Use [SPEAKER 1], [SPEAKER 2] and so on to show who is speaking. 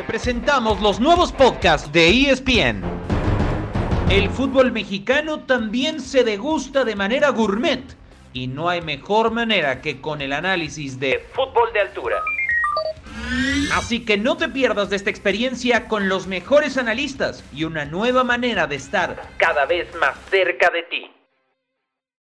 [SPEAKER 1] Te presentamos los nuevos podcasts de ESPN. El fútbol mexicano también se degusta de manera gourmet y no hay mejor manera que con el análisis de fútbol de altura. Así que no te pierdas de esta experiencia con los mejores analistas y una nueva manera de estar cada vez más cerca de ti.